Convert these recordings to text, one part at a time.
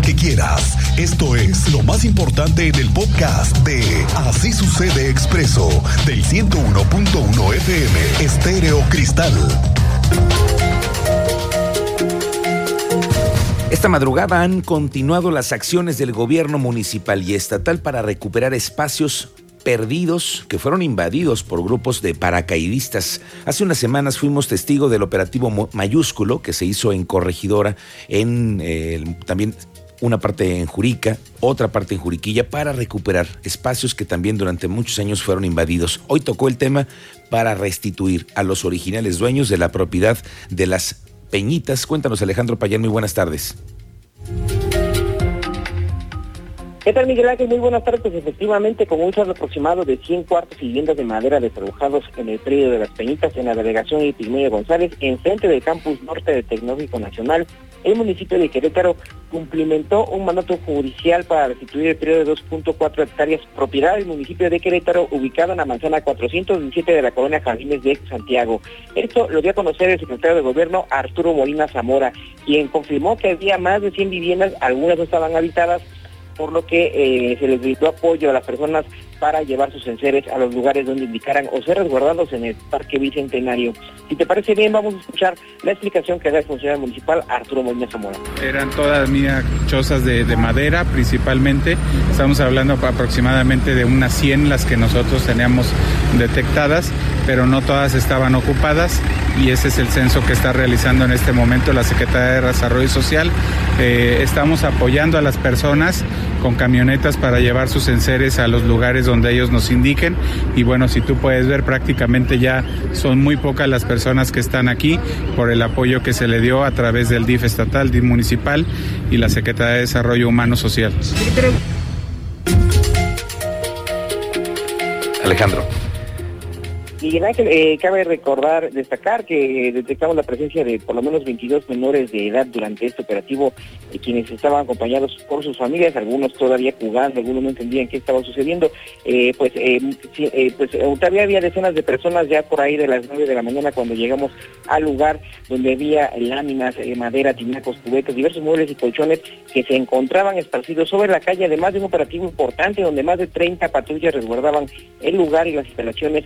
que quieras. Esto es lo más importante en el podcast de Así sucede expreso del 101.1 FM Estéreo Cristal. Esta madrugada han continuado las acciones del gobierno municipal y estatal para recuperar espacios perdidos que fueron invadidos por grupos de paracaidistas. Hace unas semanas fuimos testigo del operativo mayúsculo que se hizo en Corregidora, en eh, también una parte en Jurica, otra parte en Juriquilla, para recuperar espacios que también durante muchos años fueron invadidos. Hoy tocó el tema para restituir a los originales dueños de la propiedad de las Peñitas. Cuéntanos, Alejandro Payán, muy buenas tardes. ¿Qué tal, Miguel Ángel? Muy buenas tardes. Pues efectivamente, con un saldo aproximado de 100 cuartos y viviendas de madera desalojados en el predio de Las Peñitas, en la delegación Epigmenio González, en frente del campus norte del Tecnológico Nacional, el municipio de Querétaro cumplimentó un mandato judicial para restituir el periodo de 2.4 hectáreas propiedad del municipio de Querétaro, ubicado en la manzana 417 de la colonia Jardines de Santiago. Esto lo dio a conocer el secretario de Gobierno, Arturo Molina Zamora, quien confirmó que había más de 100 viviendas, algunas no estaban habitadas, por lo que eh, se les brindó apoyo a las personas para llevar sus enseres a los lugares donde indicaran o ser resguardados en el Parque Bicentenario. Si te parece bien, vamos a escuchar la explicación que da el funcionario municipal Arturo Molina Zamora. Eran todas mías chozas de, madera principalmente, estamos hablando aproximadamente de unas 100 las que nosotros teníamos detectadas, pero no todas estaban ocupadas y ese es el censo que está realizando en este momento la Secretaría de Desarrollo Social. Eh, estamos apoyando a las personas con camionetas para llevar sus enseres a los lugares donde ellos nos indiquen. Y bueno, si tú puedes ver, prácticamente ya son muy pocas las personas que están aquí por el apoyo que se le dio a través del DIF estatal, DIF municipal y la Secretaría de Desarrollo Humano Social. Alejandro. Miguel Ángel, eh, cabe recordar, destacar que detectamos la presencia de por lo menos 22 menores de edad durante este operativo, eh, quienes estaban acompañados por sus familias, algunos todavía jugando, algunos no entendían qué estaba sucediendo. Eh, pues, pues todavía había decenas de personas ya por ahí de las 9 de la mañana cuando llegamos al lugar donde había láminas, madera, tinacos, cubetas, diversos muebles y colchones que se encontraban esparcidos sobre la calle, además de un operativo importante donde más de 30 patrullas resguardaban el lugar y las instalaciones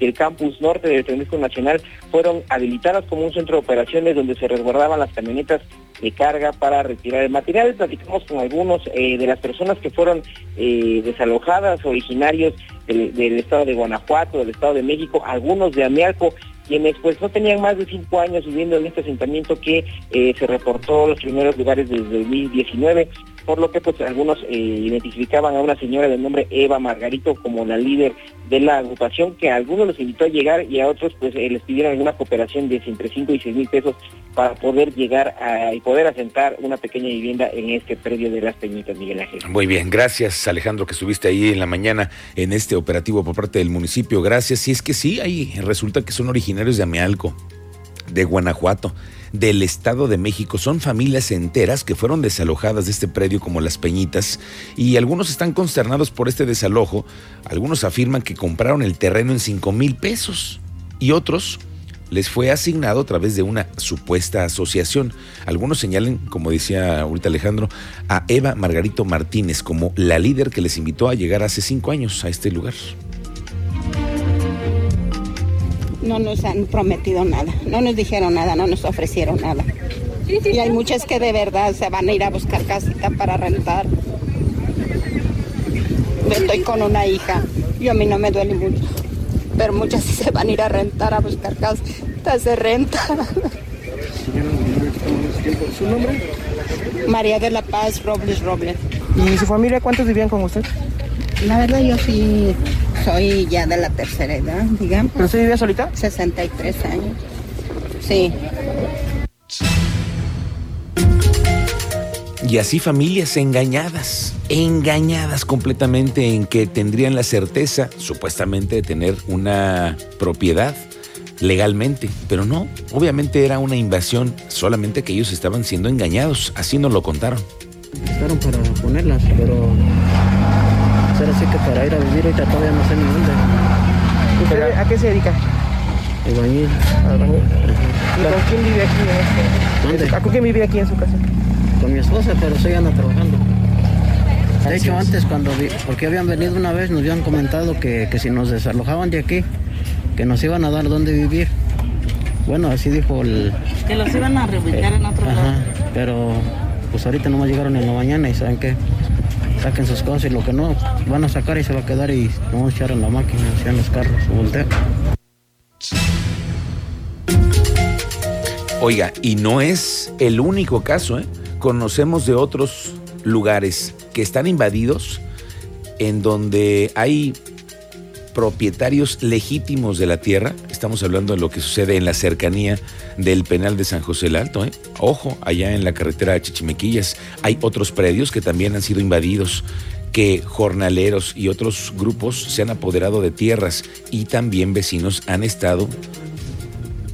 del campus norte del Tecnológico Nacional fueron habilitadas como un centro de operaciones donde se resguardaban las camionetas de carga para retirar el material. Platicamos con algunos eh, de las personas que fueron eh, desalojadas, originarios del, estado de Guanajuato, del estado de México, algunos de Amialco, quienes pues no tenían más de cinco años viviendo en este asentamiento que eh, se reportó los primeros lugares desde 2019 por lo que pues algunos eh, identificaban a una señora de nombre Eva Margarito como la líder de la agrupación, que a algunos los invitó a llegar y a otros pues eh, les pidieron alguna cooperación de entre 5 y 6 mil pesos para poder llegar a, y poder asentar una pequeña vivienda en este predio de las Peñitas, Miguel Ángel. Muy bien, gracias Alejandro que estuviste ahí en la mañana en este operativo por parte del municipio. Gracias. Y es que sí, ahí resulta que son originarios de Amealco, de Guanajuato del Estado de México. Son familias enteras que fueron desalojadas de este predio como las Peñitas y algunos están consternados por este desalojo. Algunos afirman que compraron el terreno en 5 mil pesos y otros les fue asignado a través de una supuesta asociación. Algunos señalan, como decía ahorita Alejandro, a Eva Margarito Martínez como la líder que les invitó a llegar hace cinco años a este lugar no nos han prometido nada, no nos dijeron nada, no nos ofrecieron nada. Y hay muchas que de verdad se van a ir a buscar casita para rentar. Estoy con una hija y a mí no me duele mucho, pero muchas sí se van a ir a rentar a buscar casitas de renta. ¿Su nombre? María de la Paz Robles Robles. ¿Y su familia cuántos vivían con usted? La verdad yo sí soy ya de la tercera edad, digamos. ¿Pero usted vivía solita? 63 años. Sí. Y así familias engañadas, engañadas completamente en que tendrían la certeza, supuestamente, de tener una propiedad legalmente, pero no, obviamente era una invasión, solamente que ellos estaban siendo engañados, así nos lo contaron. Estaron para ponerlas, pero Será así que para ir a vivir ahorita todavía no sé ni dónde. ¿Usted a qué se dedica? Albañil. ¿Y con quién vive aquí en este? ¿Dónde? ¿A quién vive aquí en su casa? con mi esposa, pero sí anda trabajando. De hecho, antes cuando vi, porque habían venido una vez, nos habían comentado que, que si nos desalojaban de aquí, que nos iban a dar dónde vivir. Bueno, así dijo el... Que los iban a reubicar en otro Ajá, lado. pero pues ahorita nomás llegaron en la mañana y saben que saquen sus cosas y lo que no van a sacar y se va a quedar y no vamos a echar en la máquina, o sea, en los carros, voltea. Oiga, y no es el único caso, ¿eh? Conocemos de otros lugares que están invadidos en donde hay propietarios legítimos de la tierra. Estamos hablando de lo que sucede en la cercanía del penal de San José el Alto. ¿eh? Ojo, allá en la carretera de Chichimequillas hay otros predios que también han sido invadidos, que jornaleros y otros grupos se han apoderado de tierras y también vecinos han estado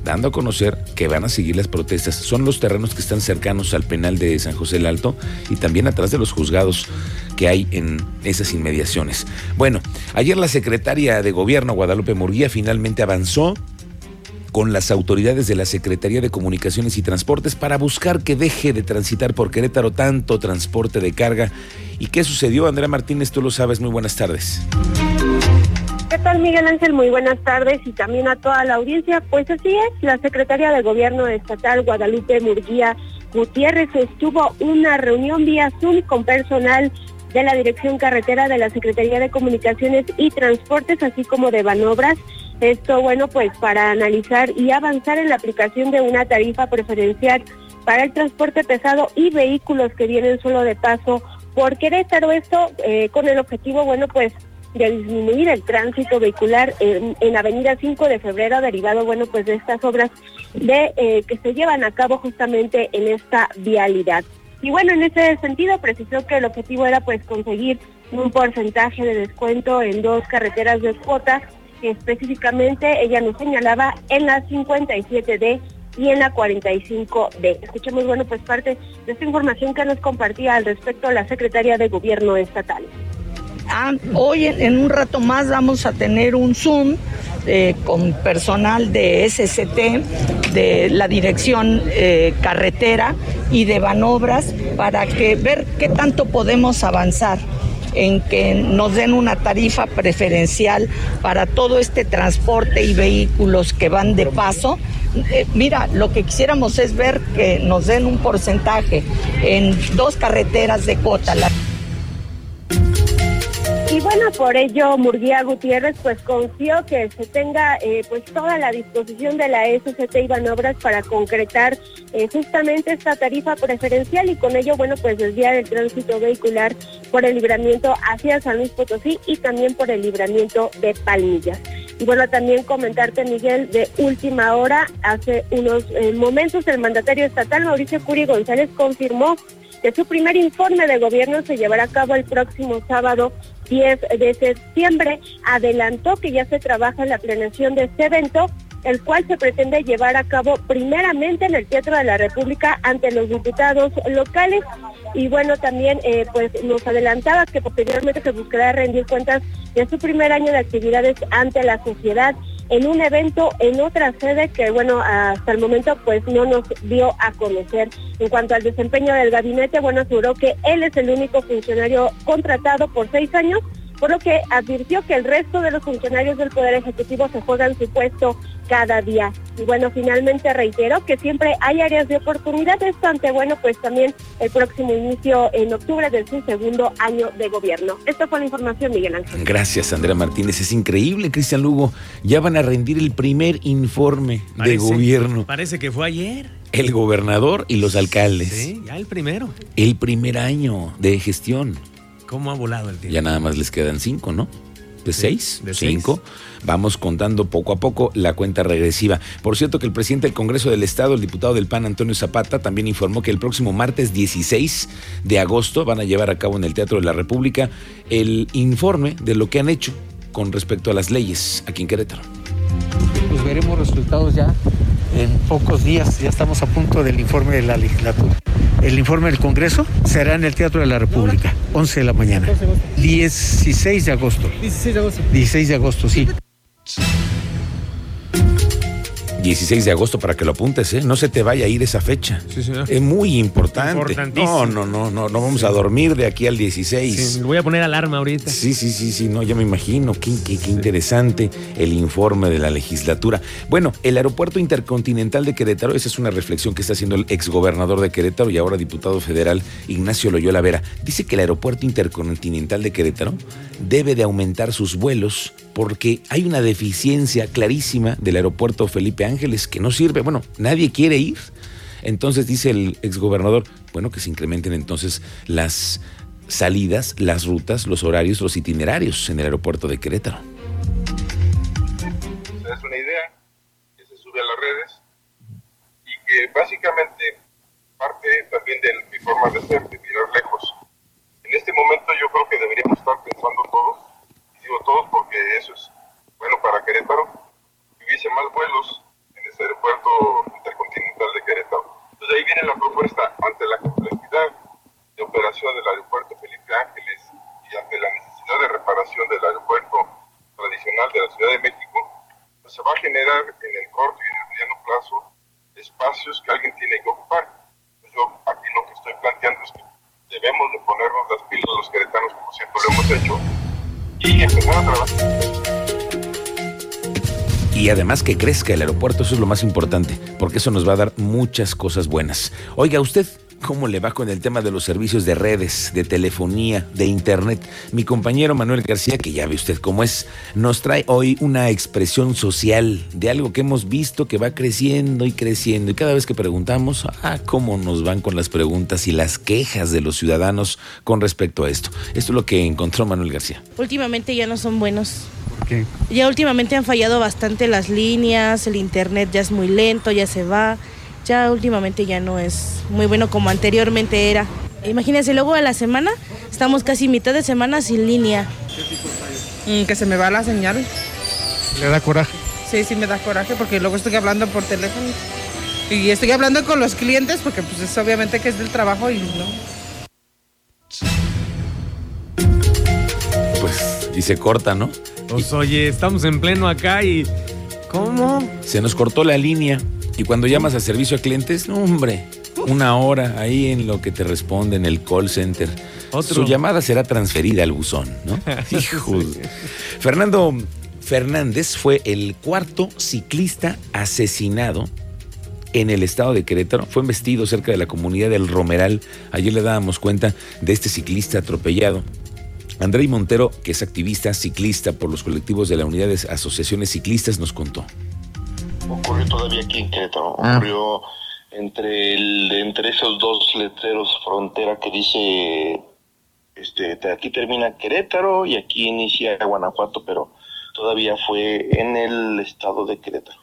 dando a conocer que van a seguir las protestas. Son los terrenos que están cercanos al penal de San José el Alto y también atrás de los juzgados que hay en esas inmediaciones. Bueno, ayer la secretaria de Gobierno, Guadalupe Murguía, finalmente avanzó con las autoridades de la Secretaría de Comunicaciones y Transportes para buscar que deje de transitar por Querétaro tanto transporte de carga. ¿Y qué sucedió, Andrea Martínez? Tú lo sabes. Muy buenas tardes. ¿Qué tal, Miguel Ángel? Muy buenas tardes y también a toda la audiencia. Pues así es, la secretaria de Gobierno Estatal, Guadalupe Murguía Gutiérrez, estuvo una reunión vía Zoom con personal de la Dirección Carretera de la Secretaría de Comunicaciones y Transportes, así como de Banobras. Esto, bueno, pues para analizar y avanzar en la aplicación de una tarifa preferencial para el transporte pesado y vehículos que vienen solo de paso por Querétaro. Esto eh, con el objetivo, bueno, pues de disminuir el tránsito vehicular en, en Avenida 5 de Febrero, derivado, bueno, pues de estas obras eh, que se llevan a cabo justamente en esta vialidad. Y bueno, en ese sentido precisó que el objetivo era pues conseguir un porcentaje de descuento en dos carreteras de cuota, que específicamente ella nos señalaba en la 57D y en la 45D. Escuchemos, bueno, pues parte de esta información que nos compartía al respecto la secretaria de Gobierno Estatal. Ah, hoy en, un rato más vamos a tener un Zoom eh, con personal de SCT, de la dirección eh, carretera y de Banobras para que ver qué tanto podemos avanzar en que nos den una tarifa preferencial para todo este transporte y vehículos que van de paso. Eh, mira, lo que quisiéramos es ver que nos den un porcentaje en dos carreteras de cota. La Y bueno, por ello Murguía Gutiérrez pues confió que se tenga eh, pues toda la disposición de la SCT y Banobras para concretar eh, justamente esta tarifa preferencial y con ello bueno pues desviar el tránsito vehicular por el libramiento hacia San Luis Potosí y también por el libramiento de Palmillas. Y bueno, también comentarte, Miguel, de última hora, hace unos eh, momentos el mandatario estatal Mauricio Curi González confirmó que su primer informe de gobierno se llevará a cabo el próximo sábado 10 de septiembre. Adelantó que ya se trabaja en la planeación de este evento, el cual se pretende llevar a cabo primeramente en el Teatro de la República ante los diputados locales. Y bueno, también eh, pues nos adelantaba que posteriormente se buscará rendir cuentas de su primer año de actividades ante la sociedad en un evento en otra sede que, bueno, hasta el momento pues no nos dio a conocer. En cuanto al desempeño del gabinete, bueno, aseguró que él es el único funcionario contratado por seis años, por lo que advirtió que el resto de los funcionarios del Poder Ejecutivo se juegan su puesto cada día. Y bueno, finalmente reiteró que siempre hay áreas de oportunidad, esto ante, bueno, pues también el próximo inicio en octubre de su segundo año de gobierno. Esto fue la información, Miguel Ángel. Gracias, Andrea Martínez. Es increíble, Cristian Lugo. Ya van a rendir el primer informe de gobierno. Parece que fue ayer. El gobernador y los alcaldes. Sí, ya el primero. El primer año de gestión. ¿Cómo ha volado el tiempo? Ya nada más les quedan cinco, ¿no? De seis, de cinco. Vamos contando poco a poco la cuenta regresiva. Por cierto que el presidente del Congreso del Estado, el diputado del PAN, Antonio Zapata, también informó que el próximo martes 16 de agosto van a llevar a cabo en el Teatro de la República el informe de lo que han hecho con respecto a las leyes aquí en Querétaro. Pues veremos resultados ya en pocos días. Ya estamos a punto del informe de la legislatura. El informe del Congreso será en el Teatro de la República, 11 de la mañana. 16 de agosto. 16 de agosto. 16 de agosto, sí. 16 de agosto para que lo apuntes, ¿eh? No se te vaya a ir esa fecha. Sí, señor. Es muy importante. No, no, no, no, no vamos a dormir de aquí al 16. Sí, le voy a poner alarma ahorita. Sí, sí, sí, sí, no, ya me imagino. Qué, qué- qué interesante el informe de la legislatura. Bueno, el aeropuerto intercontinental de Querétaro, esa es una reflexión que está haciendo el exgobernador de Querétaro y ahora diputado federal Ignacio Loyola Vera. Dice que el aeropuerto intercontinental de Querétaro debe de aumentar sus vuelos porque hay una deficiencia clarísima del aeropuerto Felipe Ángeles que no sirve. Bueno, nadie quiere ir. Entonces dice el exgobernador, bueno, que se incrementen entonces las salidas, las rutas, los horarios, los itinerarios en el aeropuerto de Querétaro. das una idea, que se sube a las redes y que básicamente parte también de mi forma de ser, de mirar lejos. En este momento yo creo que deberíamos estar pensando todos, todos porque eso es bueno para Querétaro, que hubiese más vuelos en ese aeropuerto intercontinental de Querétaro. Entonces ahí viene la propuesta ante la complejidad de operación del aeropuerto Felipe Ángeles y ante la necesidad de reparación del aeropuerto tradicional de la Ciudad de México, pues se va a generar en el corto y en el mediano plazo espacios que alguien tiene que ocupar. Pues yo aquí lo que estoy planteando es que debemos de ponernos las pilas los queretanos como siempre lo hemos hecho y además que crezca el aeropuerto, eso es lo más importante, porque eso nos va a dar muchas cosas buenas. Oiga, usted, ¿cómo le va con el tema de los servicios de redes, de telefonía, de internet? Mi compañero Manuel García, que ya ve usted cómo es, nos trae hoy una expresión social de algo que hemos visto que va creciendo y creciendo. Y cada vez que preguntamos, ah, cómo nos van con las preguntas y las quejas de los ciudadanos con respecto a esto. Esto es lo que encontró Manuel García. Últimamente ya no son buenos. ¿Por qué? Ya últimamente han fallado bastante las líneas, el internet ya es muy lento, ya se va. Ya últimamente ya no es muy bueno como anteriormente era. Imagínense, luego a la semana estamos casi mitad de semana sin línea. Mm, que se me va la señal. ¿Le da coraje? Sí, sí me da coraje porque luego estoy hablando por teléfono. Y estoy hablando con los clientes porque pues es obviamente que es del trabajo y no. Pues, y se corta, ¿no? Pues oye, estamos en pleno acá y. ¿Cómo? Se nos cortó la línea y cuando llamas a servicio a clientes, no, hombre, una hora ahí en lo que te responde en el call center. Otro. Su llamada será transferida al buzón, ¿no? Hijo. Fernando Fernández fue el cuarto ciclista asesinado en el estado de Querétaro. Fue embestido cerca de la comunidad del Romeral. Ayer le dábamos cuenta de este ciclista atropellado. Andrei Montero, que es activista ciclista por los colectivos de la Unidad de Asociaciones Ciclistas, nos contó. Ocurrió todavía aquí en Querétaro. Ocurrió entre, el, entre esos dos letreros frontera que dice, este, te- aquí termina Querétaro y aquí inicia Guanajuato, pero todavía fue en el estado de Querétaro.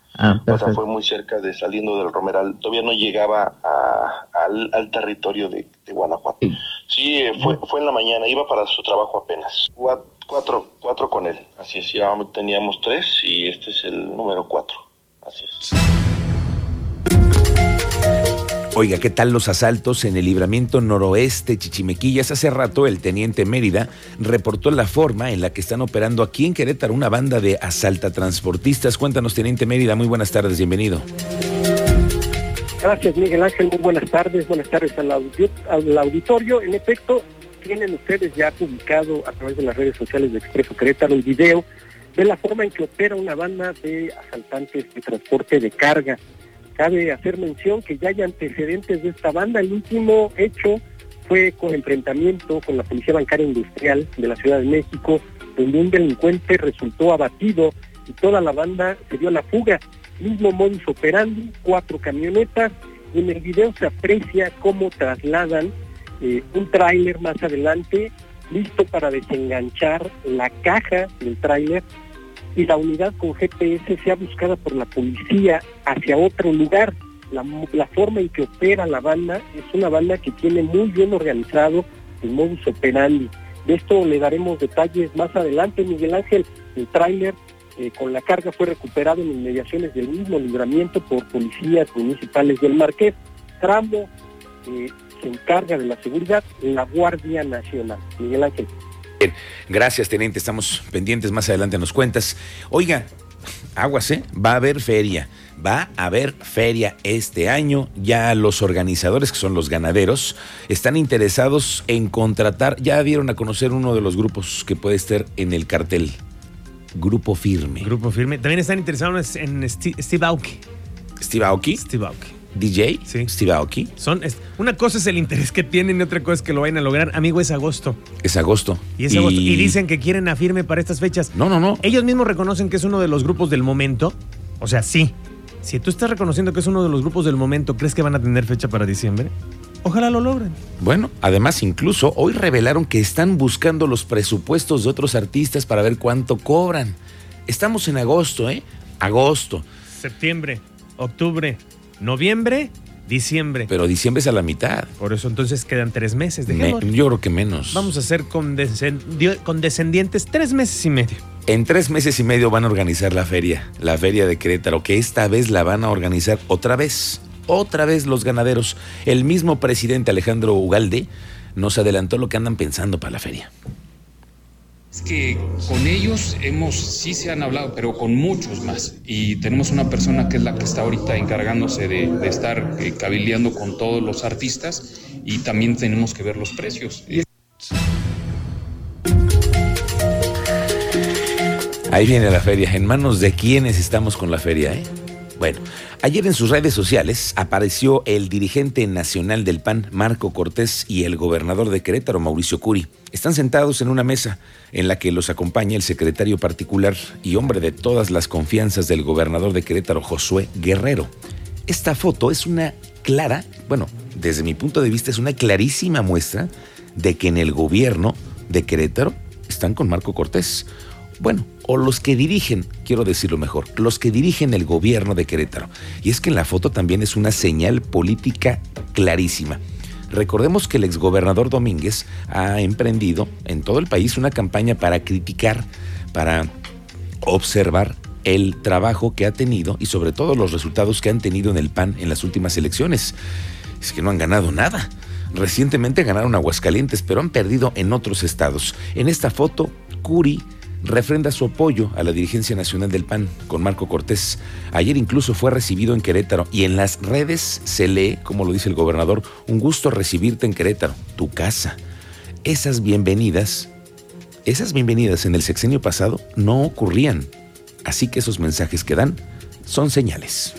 o sea, fue muy cerca de saliendo del Romeral. Todavía no llegaba a- al, al territorio de, de Guanajuato. Sí, eh, fue, fue en la mañana, iba para su trabajo apenas. Cua- Cuatro, cuatro con él. Así es, ya teníamos tres y este es el número cuatro. Así es. Oiga, ¿qué tal los asaltos en el libramiento noroeste Chichimequillas? Hace rato el teniente Mérida reportó la forma en la que están operando aquí en Querétaro una banda de asaltatransportistas. Cuéntanos, teniente Mérida, muy buenas tardes, bienvenido. Gracias, Miguel Ángel. Muy buenas tardes. Buenas tardes al, al auditorio. En efecto, tienen ustedes ya publicado a través de las redes sociales de Expreso Querétaro el video de la forma en que opera una banda de asaltantes de transporte de carga. Cabe hacer mención que ya hay antecedentes de esta banda. El último hecho fue con enfrentamiento con la Policía Bancaria Industrial de la Ciudad de México, donde un delincuente resultó abatido y toda la banda se dio la fuga. Mismo modus operandi, cuatro camionetas, y en el video se aprecia cómo trasladan eh, un tráiler más adelante, listo para desenganchar la caja del tráiler y la unidad con GPS sea buscada por la policía hacia otro lugar. La, forma en que opera la banda es una banda que tiene muy bien organizado el modus operandi. De esto le daremos detalles más adelante, Miguel Ángel. El tráiler eh, con la carga fue recuperado en inmediaciones del mismo libramiento por policías municipales del Marqués. Tramo eh, se encarga de la seguridad la Guardia Nacional. Miguel Ángel. Bien, gracias, teniente. Estamos pendientes. Más adelante nos cuentas. Oiga, aguas, ¿eh? Va a haber feria. Va a haber feria este año. Ya los organizadores, que son los ganaderos, están interesados en contratar. Ya dieron a conocer uno de los grupos que puede estar en el cartel. Grupo Firme. Grupo Firme. También están interesados en Steve, Steve Aoki. ¿Steve Aoki? Steve Aoki. DJ, Steve Aoki. Son, es- una cosa es el interés que tienen y otra cosa es que lo vayan a lograr. Amigo, es agosto. Es agosto. Y es agosto. Y dicen que quieren a Firme para estas fechas. No, no, no. Ellos mismos reconocen que es uno de los grupos del momento. O sea, sí. Si tú estás reconociendo que es uno de los grupos del momento, ¿crees que van a tener fecha para diciembre? Ojalá lo logren. Bueno, además incluso hoy revelaron que están buscando los presupuestos de otros artistas para ver cuánto cobran. Estamos en agosto, ¿eh? Agosto. Septiembre, octubre, noviembre, diciembre. Pero diciembre es a la mitad. Por eso entonces quedan tres meses. Me- Dejémoslo. yo creo que menos. Vamos a ser condescendi- condescendientes tres meses y medio. En tres meses y medio van a organizar la feria, la feria de Querétaro, que esta vez la van a organizar otra vez, otra vez los ganaderos. El mismo presidente Alejandro Ugalde nos adelantó lo que andan pensando para la feria. Es que con ellos hemos, sí se han hablado, pero con muchos más. Y tenemos una persona que es la que está ahorita encargándose de, estar eh, cabildeando con todos los artistas y también tenemos que ver los precios. Ahí viene la feria. ¿En manos de quiénes estamos con la feria, eh? Bueno, ayer en sus redes sociales apareció el dirigente nacional del PAN, Marco Cortés, y el gobernador de Querétaro, Mauricio Curi. Están sentados en una mesa en la que los acompaña el secretario particular y hombre de todas las confianzas del gobernador de Querétaro, Josué Guerrero. Esta foto es una clara, bueno, desde mi punto de vista es una clarísima muestra de que en el gobierno de Querétaro están con Marco Cortés. Bueno, o los que dirigen, quiero decirlo mejor, los que dirigen el gobierno de Querétaro. Y es que en la foto también es una señal política clarísima. Recordemos que el exgobernador Domínguez ha emprendido en todo el país una campaña para criticar, para observar el trabajo que ha tenido y sobre todo los resultados que han tenido en el PAN en las últimas elecciones. Es que no han ganado nada. Recientemente ganaron Aguascalientes, pero han perdido en otros estados. En esta foto, Curi refrenda su apoyo a la dirigencia nacional del PAN con Marco Cortés. Ayer incluso fue recibido en Querétaro y en las redes se lee, como lo dice el gobernador, un gusto recibirte en Querétaro, tu casa. Esas bienvenidas, esas bienvenidas en el sexenio pasado no ocurrían. Así que esos mensajes que dan son señales.